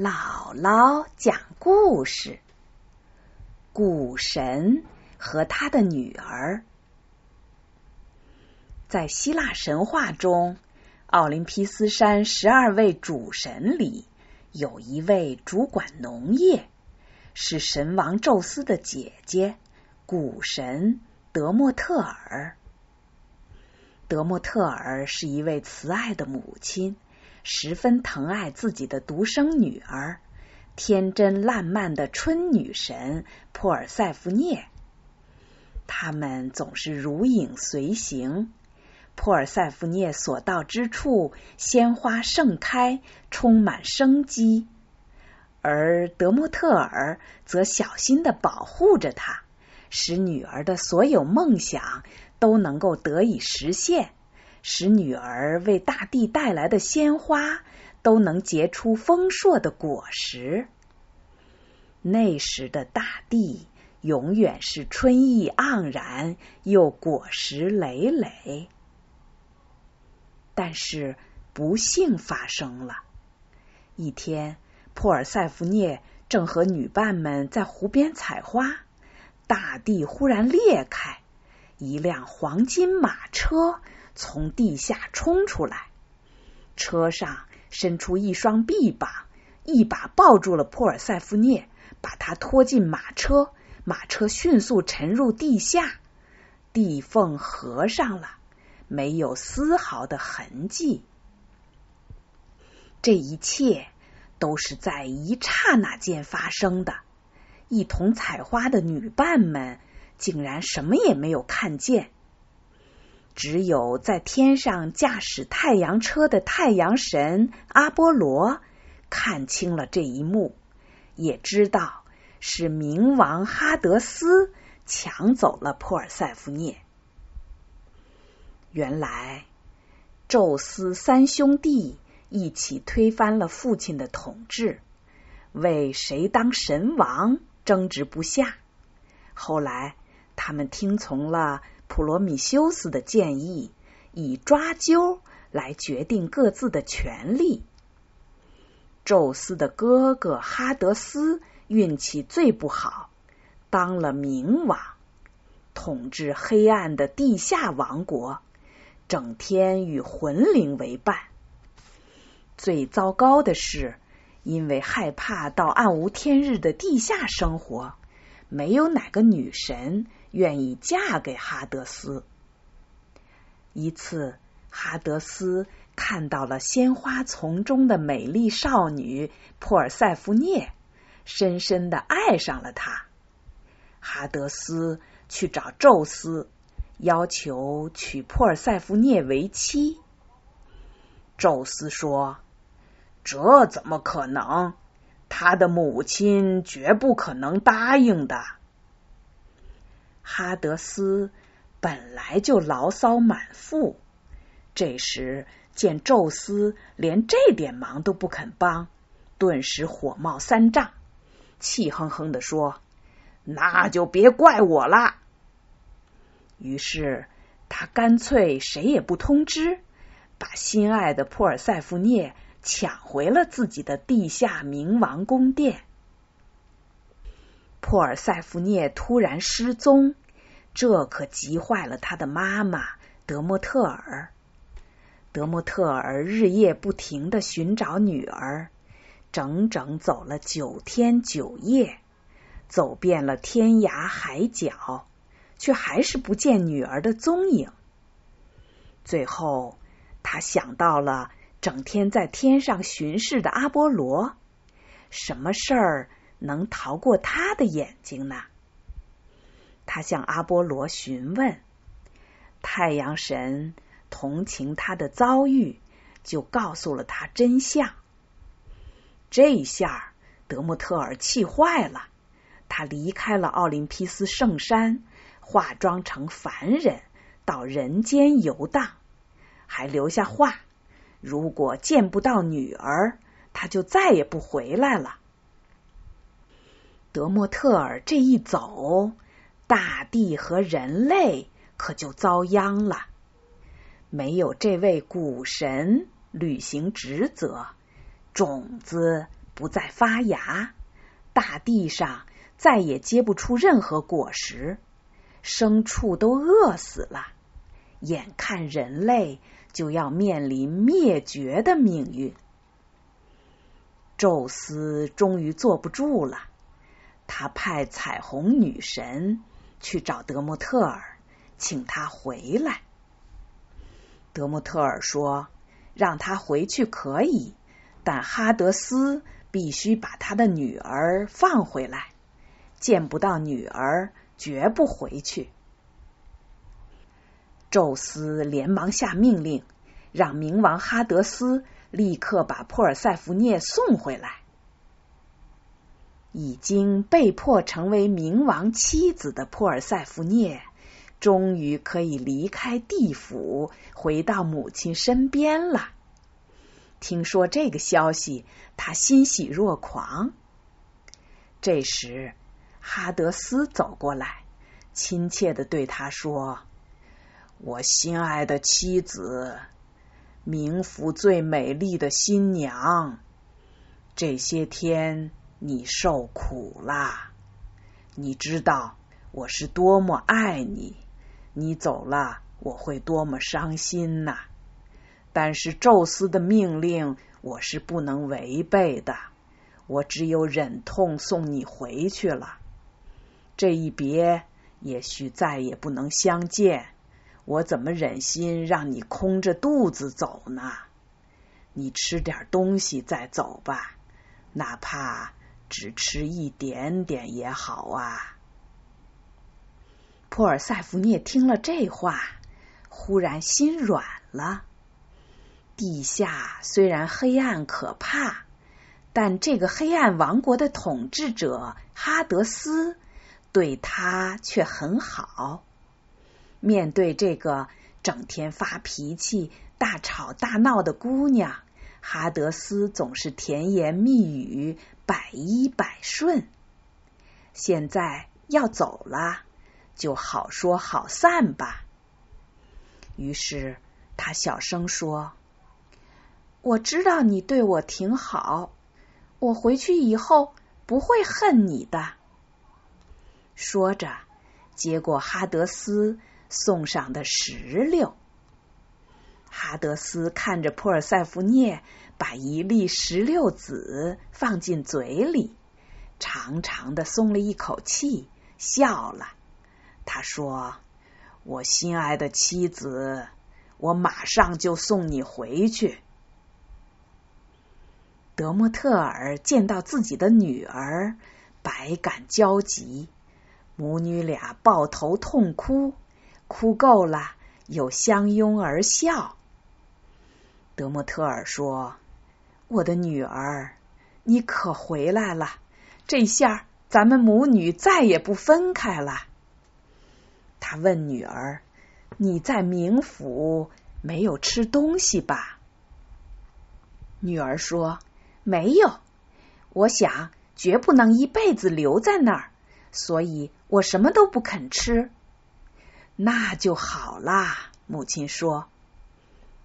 姥姥讲故事：古神和他的女儿。在希腊神话中，奥林匹斯山十二位主神里，有一位主管农业，是神王宙斯的姐姐，古神德莫特尔。德莫特尔是一位慈爱的母亲。十分疼爱自己的独生女儿，天真烂漫的春女神珀尔塞福涅。他们总是如影随形，珀尔塞福涅所到之处，鲜花盛开，充满生机；而德莫特尔则小心的保护着她，使女儿的所有梦想都能够得以实现。使女儿为大地带来的鲜花都能结出丰硕的果实。那时的大地永远是春意盎然，又果实累累。但是不幸发生了。一天，珀尔塞福涅正和女伴们在湖边采花，大地忽然裂开，一辆黄金马车。从地下冲出来，车上伸出一双臂膀，一把抱住了珀尔塞福涅，把他拖进马车。马车迅速沉入地下，地缝合上了，没有丝毫的痕迹。这一切都是在一刹那间发生的。一同采花的女伴们竟然什么也没有看见。只有在天上驾驶太阳车的太阳神阿波罗看清了这一幕，也知道是冥王哈德斯抢走了珀尔塞福涅。原来，宙斯三兄弟一起推翻了父亲的统治，为谁当神王争执不下。后来，他们听从了。普罗米修斯的建议，以抓阄来决定各自的权利。宙斯的哥哥哈德斯运气最不好，当了冥王，统治黑暗的地下王国，整天与魂灵为伴。最糟糕的是，因为害怕到暗无天日的地下生活，没有哪个女神。愿意嫁给哈德斯。一次，哈德斯看到了鲜花丛中的美丽少女珀尔塞福涅，深深的爱上了她。哈德斯去找宙斯，要求娶珀尔塞福涅为妻。宙斯说：“这怎么可能？他的母亲绝不可能答应的。”哈德斯本来就牢骚满腹，这时见宙斯连这点忙都不肯帮，顿时火冒三丈，气哼哼的说：“那就别怪我了。”于是他干脆谁也不通知，把心爱的珀尔塞夫涅抢回了自己的地下冥王宫殿。珀尔塞福涅突然失踪，这可急坏了他的妈妈德莫特尔。德莫特尔日夜不停的寻找女儿，整整走了九天九夜，走遍了天涯海角，却还是不见女儿的踪影。最后，他想到了整天在天上巡视的阿波罗，什么事儿？能逃过他的眼睛呢？他向阿波罗询问，太阳神同情他的遭遇，就告诉了他真相。这下德莫特尔气坏了，他离开了奥林匹斯圣山，化妆成凡人到人间游荡，还留下话：如果见不到女儿，他就再也不回来了。德莫特尔这一走，大地和人类可就遭殃了。没有这位古神履行职责，种子不再发芽，大地上再也结不出任何果实，牲畜都饿死了，眼看人类就要面临灭绝的命运。宙斯终于坐不住了，他派彩虹女神去找德莫特尔，请他回来。德莫特尔说：“让他回去可以，但哈德斯必须把他的女儿放回来。见不到女儿，绝不回去。”宙斯连忙下命令，让冥王哈德斯。立刻把珀尔塞福涅送回来。已经被迫成为冥王妻子的珀尔塞福涅，终于可以离开地府，回到母亲身边了。听说这个消息，他欣喜若狂。这时，哈德斯走过来，亲切的对他说：“我心爱的妻子。”冥府最美丽的新娘，这些天你受苦啦！你知道我是多么爱你，你走了我会多么伤心呐！但是宙斯的命令我是不能违背的，我只有忍痛送你回去了。这一别，也许再也不能相见。我怎么忍心让你空着肚子走呢？你吃点东西再走吧，哪怕只吃一点点也好啊。珀尔塞福涅听了这话，忽然心软了。地下虽然黑暗可怕，但这个黑暗王国的统治者哈德斯对他却很好。面对这个整天发脾气、大吵大闹的姑娘，哈德斯总是甜言蜜语、百依百顺。现在要走了，就好说好散吧。于是他小声说：“我知道你对我挺好，我回去以后不会恨你的。”说着，接过哈德斯。送上的石榴，哈德斯看着珀尔塞福涅把一粒石榴籽放进嘴里，长长的松了一口气，笑了。他说：“我心爱的妻子，我马上就送你回去。”德莫特尔见到自己的女儿，百感交集，母女俩抱头痛哭。哭够了，又相拥而笑。德莫特尔说：“我的女儿，你可回来了！这下咱们母女再也不分开了。”他问女儿：“你在冥府没有吃东西吧？”女儿说：“没有，我想绝不能一辈子留在那儿，所以我什么都不肯吃。”那就好啦，母亲说。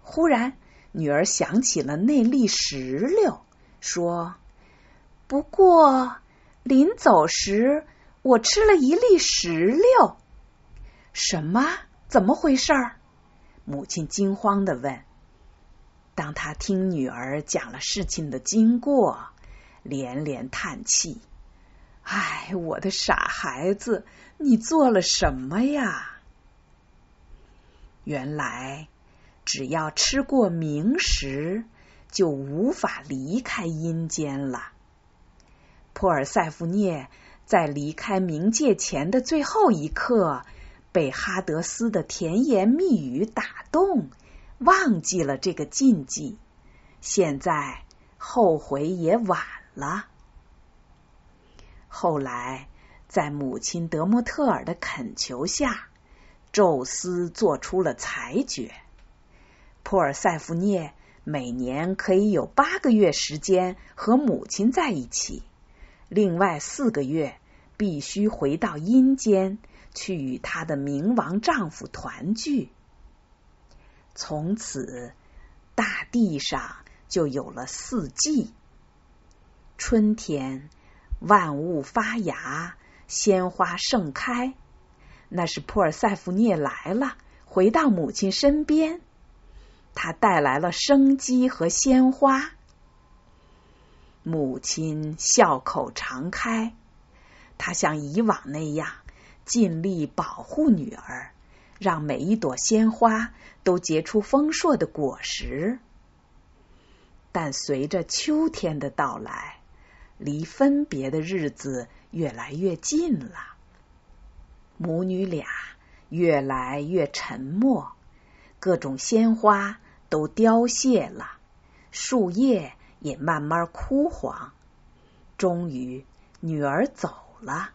忽然，女儿想起了那粒石榴，说：“不过临走时，我吃了一粒石榴。”什么？怎么回事？母亲惊慌的问。当他听女儿讲了事情的经过，连连叹气：“哎，我的傻孩子，你做了什么呀？”原来，只要吃过冥食，就无法离开阴间了。珀尔塞福涅在离开冥界前的最后一刻，被哈德斯的甜言蜜语打动，忘记了这个禁忌。现在后悔也晚了。后来，在母亲德莫特尔的恳求下。宙斯做出了裁决：珀尔塞福涅每年可以有八个月时间和母亲在一起，另外四个月必须回到阴间去与她的冥王丈夫团聚。从此，大地上就有了四季：春天，万物发芽，鲜花盛开。那是普尔塞福涅来了，回到母亲身边。他带来了生机和鲜花。母亲笑口常开，她像以往那样尽力保护女儿，让每一朵鲜花都结出丰硕的果实。但随着秋天的到来，离分别的日子越来越近了。母女俩越来越沉默，各种鲜花都凋谢了，树叶也慢慢枯黄。终于，女儿走了。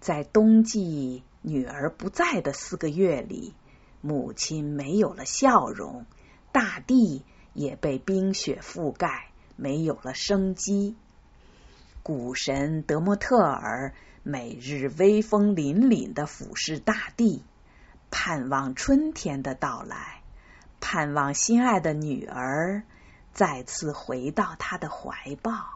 在冬季女儿不在的四个月里，母亲没有了笑容，大地也被冰雪覆盖，没有了生机。谷神德莫特尔。每日威风凛凛的俯视大地，盼望春天的到来，盼望心爱的女儿再次回到他的怀抱。